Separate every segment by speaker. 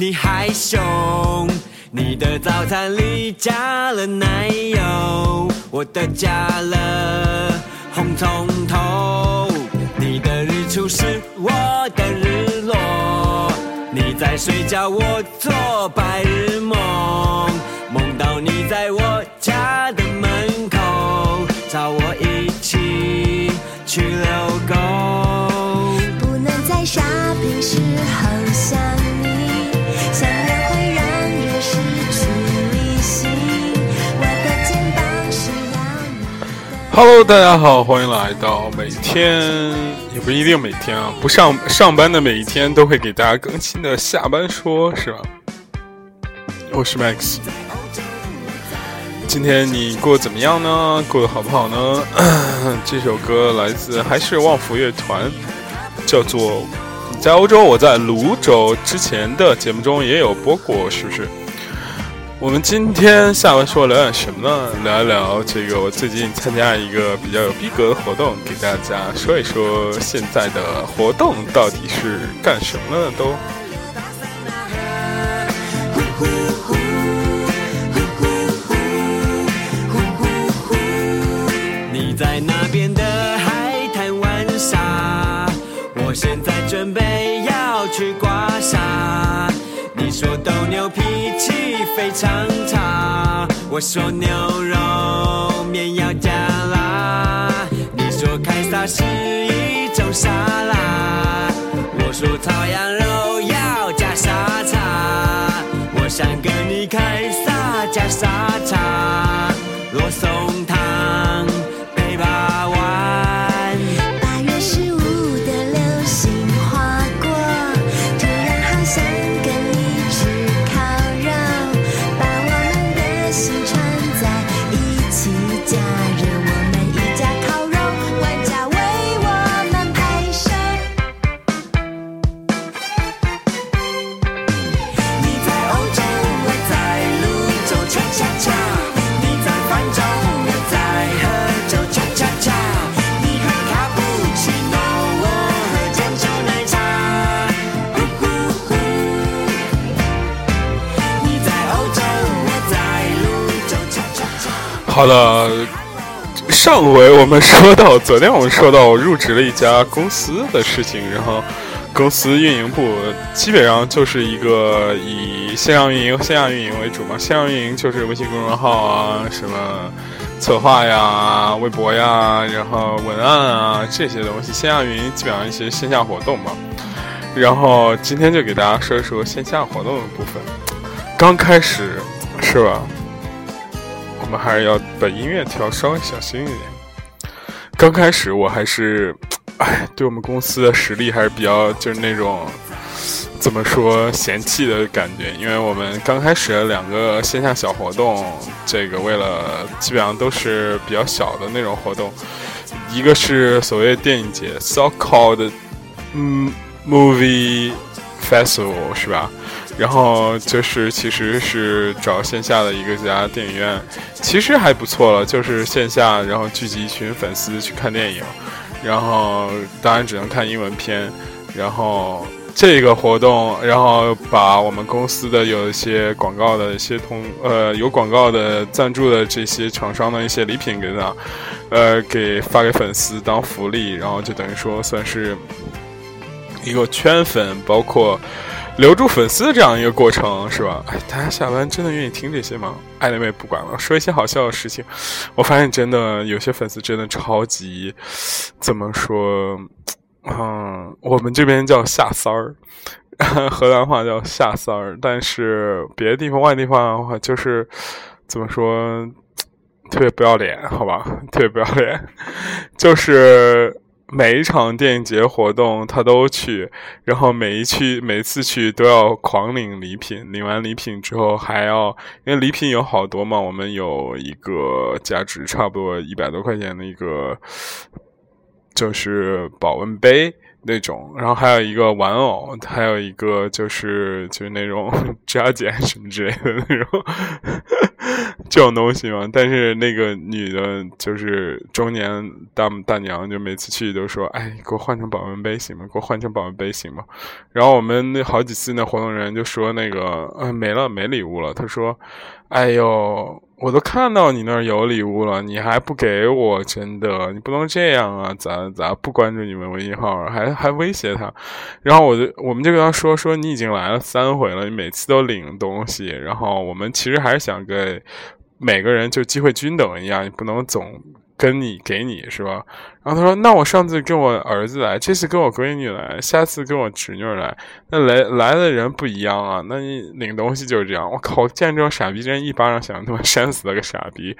Speaker 1: 你还凶。你的早餐里加了奶油，我的加了红葱头。你的日出是我的日落，你在睡觉，我做白日梦，梦到你在我家的门口，找我一起去
Speaker 2: 了
Speaker 3: Hello，大家好，欢迎来到每天也不一定每天啊，不上上班的每一天都会给大家更新的下班说，是吧？我是 Max。今天你过得怎么样呢？过得好不好呢？这首歌来自还是旺福乐团，叫做《你在欧洲，我在泸州》。之前的节目中也有播过，是不是？我们今天下文说聊点什么呢？聊一聊这个我最近参加一个比较有逼格的活动，给大家说一说现在的活动到底是干什么呢？都。
Speaker 1: 我说牛肉面要加辣。你说凯撒是一种沙拉，我说烤羊肉要加沙茶。我想跟你凯撒加沙茶，罗宋
Speaker 2: 好
Speaker 3: 了，上回我们说到，昨天我们说到我入职了一家公司的事情，然后公司运营部基本上就是一个以线上运营、线下运营为主嘛。线上运营就是微信公众号啊，什么策划呀、微博呀，然后文案啊这些东西。线下运营基本上一些线下活动嘛。然后今天就给大家说一说线下活动的部分。刚开始是吧？我们还是要把音乐调稍微小心一点。刚开始我还是，哎，对我们公司的实力还是比较就是那种怎么说嫌弃的感觉，因为我们刚开始两个线下小活动，这个为了基本上都是比较小的那种活动，一个是所谓电影节，so called 嗯 movie festival 是吧？然后就是其实是找线下的一个家电影院，其实还不错了，就是线下然后聚集一群粉丝去看电影，然后当然只能看英文片，然后这个活动，然后把我们公司的有一些广告的一些通呃有广告的赞助的这些厂商的一些礼品给他，呃给发给粉丝当福利，然后就等于说算是一个圈粉，包括。留住粉丝的这样一个过程是吧？哎，大家下班真的愿意听这些吗？爱妹妹不管了，说一些好笑的事情。我发现真的有些粉丝真的超级，怎么说？嗯，我们这边叫下三儿，河南话叫下三儿，但是别的地方外地方的话就是怎么说？特别不要脸，好吧？特别不要脸，就是。每一场电影节活动他都去，然后每一去每次去都要狂领礼品，领完礼品之后还要，因为礼品有好多嘛，我们有一个价值差不多一百多块钱的一个，就是保温杯那种，然后还有一个玩偶，还有一个就是就是那种指甲剪什么之类的那种。这种东西嘛。但是那个女的，就是中年大大娘，就每次去都说：“哎，给我换成保温杯行吗？给我换成保温杯行吗？”然后我们那好几次那活动人就说：“那个，哎，没了，没礼物了。”他说：“哎呦。”我都看到你那儿有礼物了，你还不给我？真的，你不能这样啊！咋咋不关注你们微信号，还还威胁他？然后我就我们就跟他说说，你已经来了三回了，你每次都领东西，然后我们其实还是想给每个人就机会均等一样，你不能总。跟你给你是吧？然后他说：“那我上次跟我儿子来，这次跟我闺女来，下次跟我侄女来。那来来的人不一样啊。那你领东西就是这样。我靠，见这种傻逼，真一巴掌想他妈扇死了个傻逼。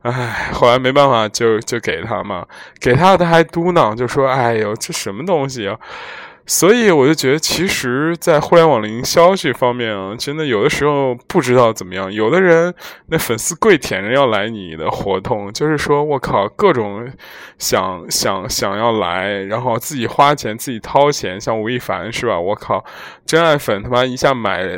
Speaker 3: 唉，后来没办法，就就给他嘛。给他他还嘟囔，就说：哎呦，这什么东西啊！”所以我就觉得，其实，在互联网营销这方面啊，真的有的时候不知道怎么样。有的人那粉丝跪舔着要来你的活动，就是说我靠，各种想想想要来，然后自己花钱自己掏钱，像吴亦凡是吧？我靠，真爱粉他妈一下买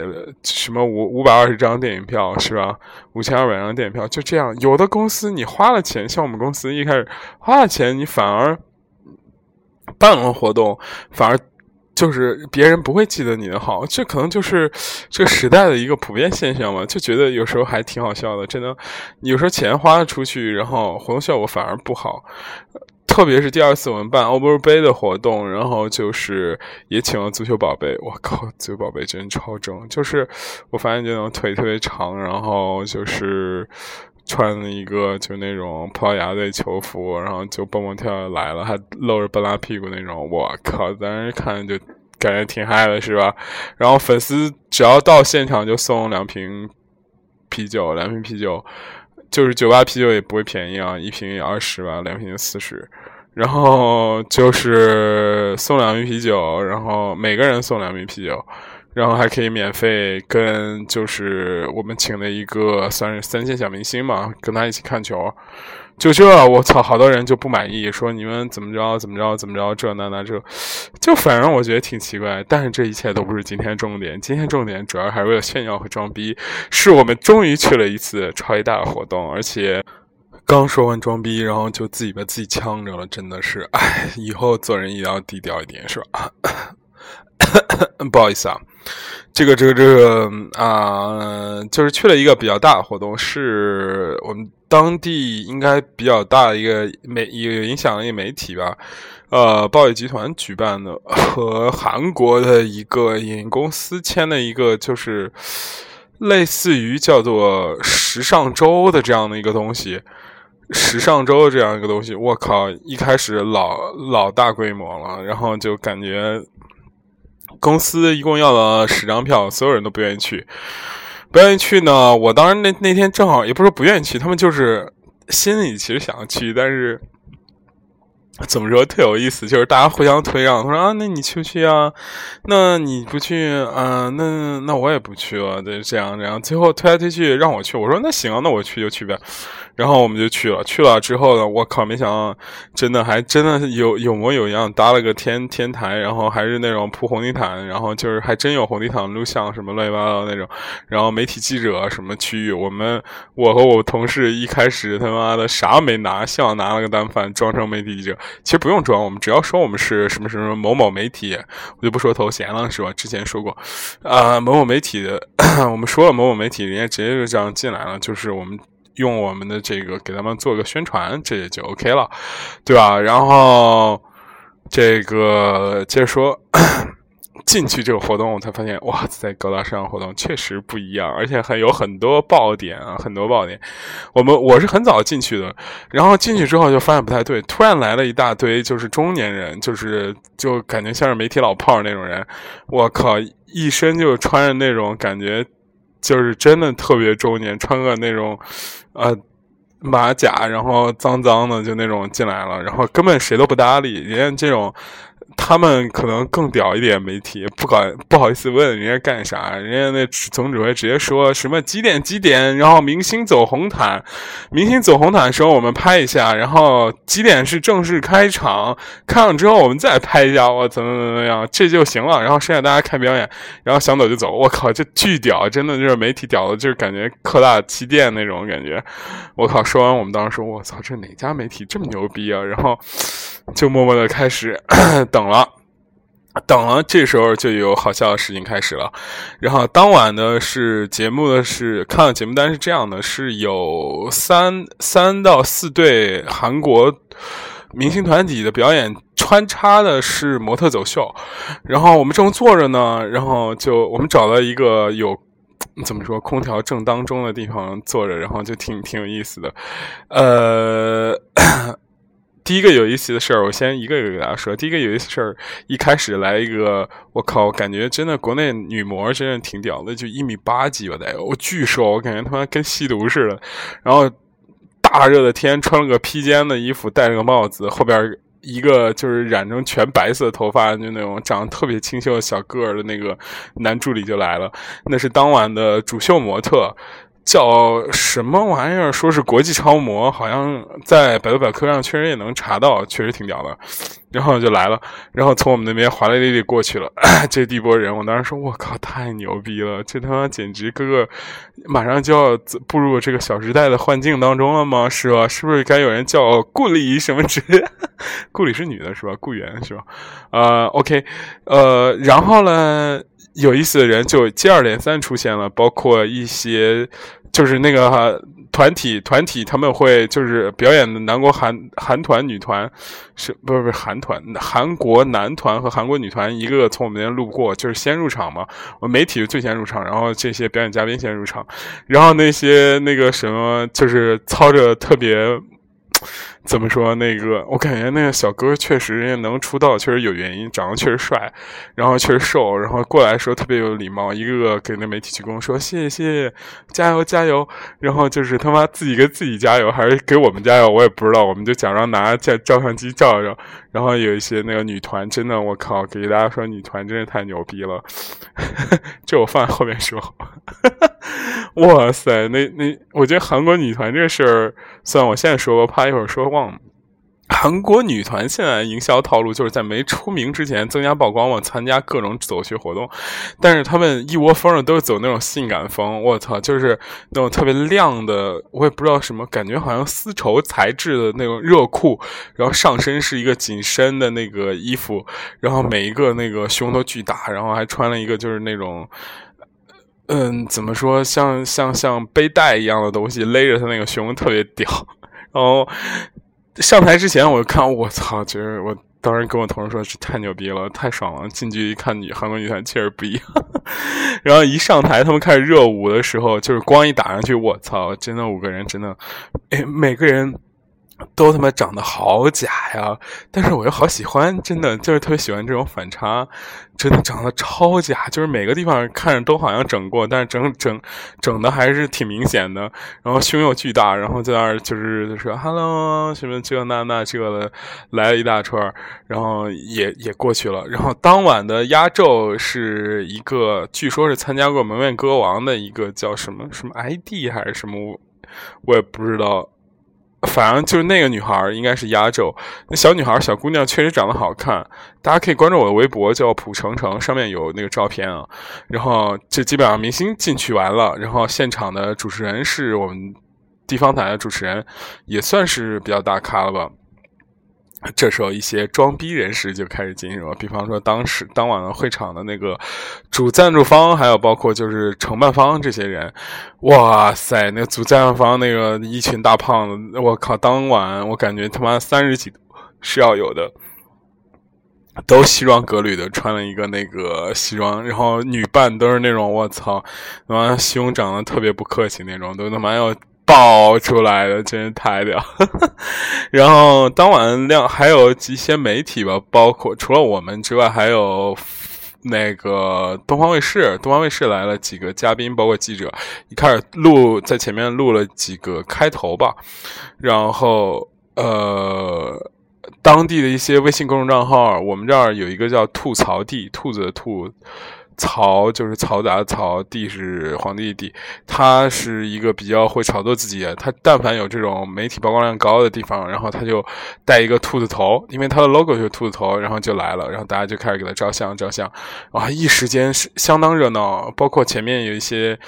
Speaker 3: 什么五五百二十张电影票是吧？五千二百张电影票就这样。有的公司你花了钱，像我们公司一开始花了钱，你反而办了活动，反而。就是别人不会记得你的好，这可能就是这个时代的一个普遍现象嘛。就觉得有时候还挺好笑的，真的。有时候钱花出去，然后活动效果反而不好。特别是第二次我们办欧洲杯的活动，然后就是也请了足球宝贝。我靠，足球宝贝真超正！就是我发现这种腿特别长，然后就是穿了一个就那种葡萄牙队球服，然后就蹦蹦跳跳来了，还露着半拉屁股那种。我靠，当时看就感觉挺嗨的，是吧？然后粉丝只要到现场就送两瓶啤酒，两瓶啤酒。就是酒吧啤酒也不会便宜啊，一瓶也二十吧，两瓶四十。然后就是送两瓶啤酒，然后每个人送两瓶啤酒，然后还可以免费跟就是我们请的一个算是三线小明星嘛，跟他一起看球。就这，我操，好多人就不满意，说你们怎么着怎么着怎么着，这那那这，就反正我觉得挺奇怪。但是这一切都不是今天重点，今天重点主要还是为了炫耀和装逼。是我们终于去了一次超级大的活动，而且刚说完装逼，然后就自己把自己呛着了，真的是，哎，以后做人也要低调一点，是吧？不好意思啊。这个这个这个啊，就是去了一个比较大的活动，是我们当地应该比较大的一个媒有影响力媒体吧，呃，暴雨集团举办的，和韩国的一个影公司签的一个，就是类似于叫做时尚周的这样的一个东西，时尚周这样一个东西，我靠，一开始老老大规模了，然后就感觉。公司一共要了十张票，所有人都不愿意去，不愿意去呢。我当时那那天正好，也不是不愿意去，他们就是心里其实想要去，但是怎么说特有意思，就是大家互相推让。他说啊，那你去不去啊？那你不去啊？那那我也不去了。对，这样这样，最后推来推去让我去，我说那行，那我去就去呗。然后我们就去了，去了之后呢，我靠，没想到真的还真的有有模有样，搭了个天天台，然后还是那种铺红地毯，然后就是还真有红地毯录像什么乱七八糟那种，然后媒体记者什么区域，我们我和我同事一开始他妈的啥没拿，像拿了个单反装成媒体记者，其实不用装，我们只要说我们是什么什么某某媒体，我就不说头衔了，是吧？之前说过，啊，某某媒体的，我们说了某某媒体，人家直接就这样进来了，就是我们。用我们的这个给他们做个宣传，这也就 OK 了，对吧？然后这个接着说，进去这个活动，我才发现，哇，在高大上活动确实不一样，而且还有很多爆点啊，很多爆点。我们我是很早进去的，然后进去之后就发现不太对，突然来了一大堆就是中年人，就是就感觉像是媒体老炮那种人，我靠，一身就穿着那种感觉。就是真的特别中年，穿个那种，呃，马甲，然后脏脏的，就那种进来了，然后根本谁都不搭理，人家这种他们可能更屌一点，媒体不敢不好意思问人家干啥，人家那总指挥直接说什么几点几点，然后明星走红毯，明星走红毯的时候我们拍一下，然后几点是正式开场，开场之后我们再拍一下，我怎么怎么样，这就行了，然后剩下大家看表演，然后想走就走，我靠，这巨屌，真的就是媒体屌的，就是感觉科大气垫那种感觉，我靠，说完我们当时说，我操，这哪家媒体这么牛逼啊？然后就默默的开始等了。等了，这时候就有好笑的事情开始了。然后当晚呢是节目的是看了节目单是这样的，是有三三到四对韩国明星团体的表演，穿插的是模特走秀。然后我们正坐着呢，然后就我们找了一个有怎么说空调正当中的地方坐着，然后就挺挺有意思的，呃。第一个有意思的事儿，我先一个一个给大家说。第一个有意思事儿，一开始来一个，我靠，感觉真的国内女模真的挺屌的，就一米八几吧得，我巨瘦，我感觉他妈跟吸毒似的。然后大热的天，穿了个披肩的衣服，戴了个帽子，后边一个就是染成全白色头发，就那种长得特别清秀的小个儿的那个男助理就来了，那是当晚的主秀模特。叫什么玩意儿？说是国际超模，好像在百度百科上确实也能查到，确实挺屌的。然后就来了，然后从我们那边华丽丽丽过去了。这第一波人，我当时说：“我靠，太牛逼了！这他妈简直哥哥马上就要步入这个小时代的幻境当中了吗？是吧？是不是该有人叫顾里什么之？顾里是女的，是吧？顾源是吧？呃，OK，呃，然后呢？”有意思的人就接二连三出现了，包括一些就是那个团体团体，他们会就是表演的南国韩韩团女团，是不是不是韩团？韩国男团和韩国女团一个个从我们那边路过，就是先入场嘛。我媒体最先入场，然后这些表演嘉宾先入场，然后那些那个什么就是操着特别。怎么说？那个我感觉那个小哥确实人家能出道，确实有原因，长得确实帅，然后确实瘦，然后过来说特别有礼貌，一个个给那媒体鞠躬说谢谢，加油加油，然后就是他妈自己给自己加油，还是给我们加油，我也不知道，我们就假装拿照照相机照照，然后有一些那个女团，真的我靠，给大家说女团真是太牛逼了，这我放在后面说。哇塞，那那，我觉得韩国女团这个事儿，虽然我现在说，我怕一会儿说忘。韩国女团现在营销套路就是在没出名之前增加曝光嘛，参加各种走秀活动。但是他们一窝蜂的都是走那种性感风，我操，就是那种特别亮的，我也不知道什么，感觉好像丝绸材质的那种热裤，然后上身是一个紧身的那个衣服，然后每一个那个胸都巨大，然后还穿了一个就是那种。嗯，怎么说？像像像背带一样的东西勒着他那个胸，特别屌。然后上台之前，我就看我操，觉得我当时跟我同事说，这太牛逼了，太爽了。近距离看女韩国女团确实不一样。然后一上台，他们开始热舞的时候，就是光一打上去，我操，真的五个人真的，哎，每个人。都他妈长得好假呀！但是我又好喜欢，真的就是特别喜欢这种反差，真的长得超假，就是每个地方看着都好像整过，但是整整整的还是挺明显的。然后胸又巨大，然后在那儿就是说 “hello” 什么这那那这的，来了一大串，然后也也过去了。然后当晚的压轴是一个，据说是参加过《蒙面歌王》的一个叫什么什么 ID 还是什么，我也不知道。反正就是那个女孩应该是压轴，那小女孩小姑娘确实长得好看，大家可以关注我的微博叫蒲程程，上面有那个照片啊。然后这基本上明星进去完了，然后现场的主持人是我们地方台的主持人，也算是比较大咖了吧。这时候，一些装逼人士就开始进入了，比方说当时当晚的会场的那个主赞助方，还有包括就是承办方这些人。哇塞，那主赞助方那个一群大胖子，我靠！当晚我感觉他妈三十几度是要有的，都西装革履的，穿了一个那个西装，然后女伴都是那种我操，他妈胸长得特别不客气那种，都他妈要。爆出来的真是太屌，然后当晚亮还有一些媒体吧，包括除了我们之外，还有那个东方卫视，东方卫视来了几个嘉宾，包括记者，一开始录在前面录了几个开头吧，然后呃。当地的一些微信公众账号，我们这儿有一个叫“吐槽地”，兔子的兔。曹就是嘈杂的曹，帝是皇帝的帝，他是一个比较会炒作自己。他但凡有这种媒体曝光量高的地方，然后他就带一个兔子头，因为他的 logo 就是兔子头，然后就来了，然后大家就开始给他照相照相，哇，一时间是相当热闹，包括前面有一些。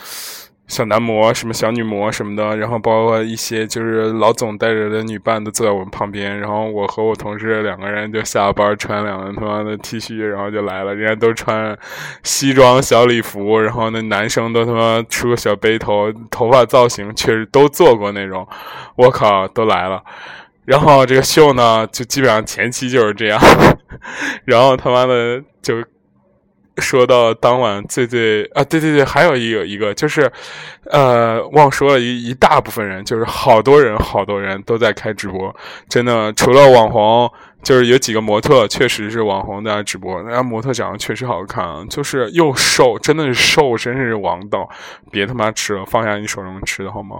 Speaker 3: 小男模、什么小女模什么的，然后包括一些就是老总带着的女伴都坐在我们旁边，然后我和我同事两个人就下班穿两个他妈的 T 恤，然后就来了。人家都穿西装小礼服，然后那男生都他妈梳个小背头，头发造型确实都做过那种。我靠，都来了。然后这个秀呢，就基本上前期就是这样，然后他妈的就。说到当晚最最啊，对对对，还有一个一个就是，呃，忘说了一一大部分人，就是好多人好多人都在开直播，真的，除了网红，就是有几个模特确实是网红在直播，那家模特长得确实好看，就是又瘦，真的是瘦，真是王道，别他妈吃了，放下你手中吃的好吗？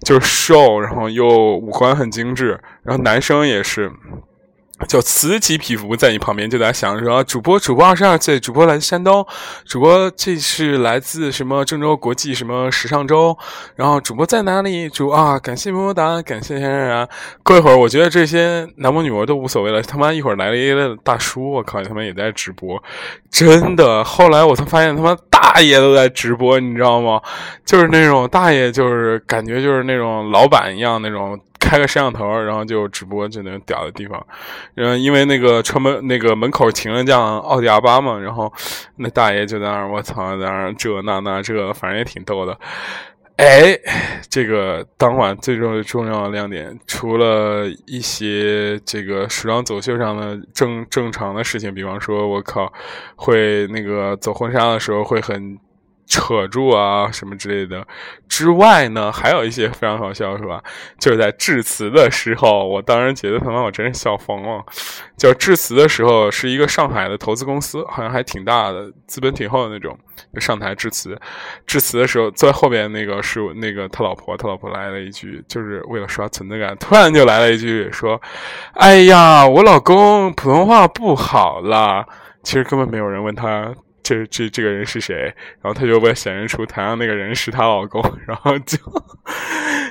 Speaker 3: 就是瘦，然后又五官很精致，然后男生也是。就此起彼伏，在你旁边就在想着说，主播主播二十二岁，主播来自山东，主播这是来自什么郑州国际什么时尚周，然后主播在哪里？主啊，感谢么么哒，感谢冉冉。过一会儿，我觉得这些男模女模都无所谓了。他妈一会儿来了一个大叔，我靠，他妈也在直播，真的。后来我才发现，他妈大爷都在直播，你知道吗？就是那种大爷，就是感觉就是那种老板一样那种。开个摄像头，然后就直播，就那屌的地方。嗯，因为那个车门那个门口停了辆奥迪 R 八嘛，然后那大爷就在那儿，我操，在那儿这那那这，反正也挺逗的。哎，这个当晚最重重要的亮点，除了一些这个时装走秀上的正正常的事情，比方说，我靠，会那个走婚纱的时候会很。扯住啊什么之类的之外呢，还有一些非常好笑，是吧？就是在致辞的时候，我当时觉得他妈我真是笑疯了。就致辞的时候，是一个上海的投资公司，好像还挺大的，资本挺厚的那种，就上台致辞。致辞的时候，坐在后边那个是那个他老婆，他老婆来了一句，就是为了刷存在感，突然就来了一句说：“哎呀，我老公普通话不好啦。”其实根本没有人问他。这这这个人是谁？然后他就被显示出台上那个人是她老公，然后就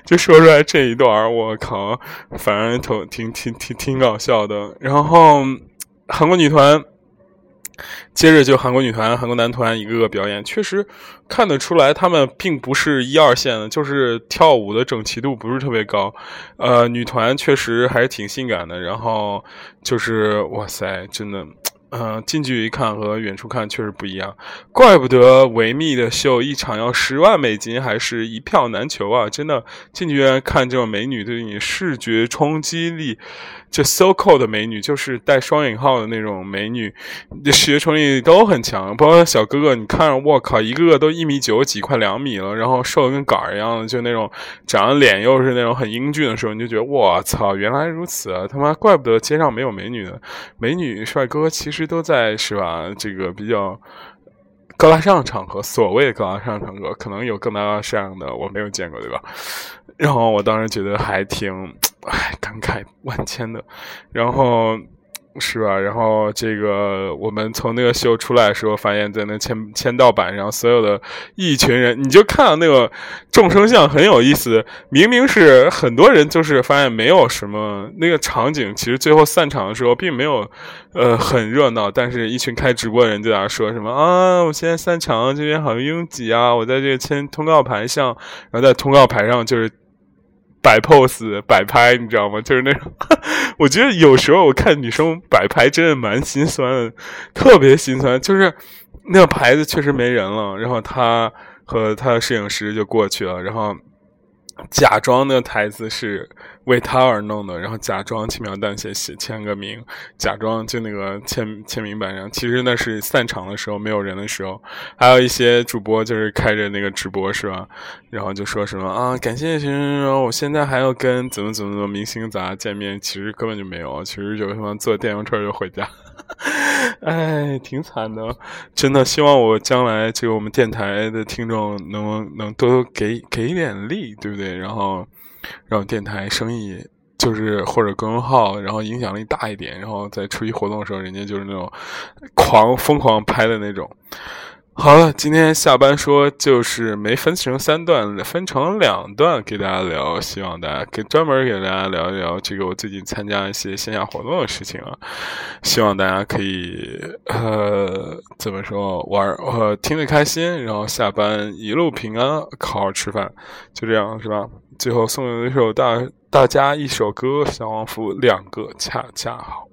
Speaker 3: 就说出来这一段我靠，反正挺挺挺挺挺搞笑的。然后韩国女团，接着就韩国女团、韩国男团一个个表演，确实看得出来他们并不是一二线的，就是跳舞的整齐度不是特别高。呃，女团确实还是挺性感的，然后就是哇塞，真的。嗯，近距离看和远处看确实不一样，怪不得维密的秀一场要十万美金，还是一票难求啊！真的，近距离看这种美女对你视觉冲击力，这 so cool 的美女就是带双引号的那种美女，视觉冲击力都很强。包括小哥哥，你看，我靠，一个个都一米九几，快两米了，然后瘦的跟杆儿一样的，就那种长得脸又是那种很英俊的时候，你就觉得我操，原来如此啊！他妈，怪不得街上没有美女的，美女帅哥其实。都在是吧？这个比较高大上的场合，所谓的高大上的场合，可能有更大上的我没有见过，对吧？然后我当时觉得还挺，唉，感慨万千的。然后。是吧？然后这个我们从那个秀出来的时候，发现在那签签到板上，所有的一群人，你就看到那个众生相很有意思。明明是很多人，就是发现没有什么那个场景。其实最后散场的时候，并没有呃很热闹，但是一群开直播的人就在那说什么啊，我现在散场这边好像拥挤啊，我在这个签通告牌上，然后在通告牌上就是。摆 pose 摆拍，你知道吗？就是那种，我觉得有时候我看女生摆拍真的蛮心酸的，特别心酸。就是那个牌子确实没人了，然后他和他的摄影师就过去了，然后假装那个台词是。为他而弄的，然后假装轻描淡写写签个名，假装就那个签签名板上，其实那是散场的时候没有人的时候，还有一些主播就是开着那个直播是吧？然后就说什么啊，感谢什么，我现在还要跟怎么怎么怎么明星咋见面，其实根本就没有，其实就他妈坐电动车就回家，哎，挺惨的，真的希望我将来这个我们电台的听众能能多多给给一点力，对不对？然后。让电台生意
Speaker 4: 就是或者公众号，然后影响力大一点，然后在出席活动的时候，人家就是那种狂疯狂拍的那种。好了，今天下班说就是没分成三段，分成两段给大家聊，希望大家给专门给大家聊一聊这个我最近参加一些线下活动的事情啊，希望大家可以呃怎么说玩呃听得开心，然后下班一路平安，好好吃饭，就这样是吧？最后送一首大大家一首歌，《小王福》两个恰恰好。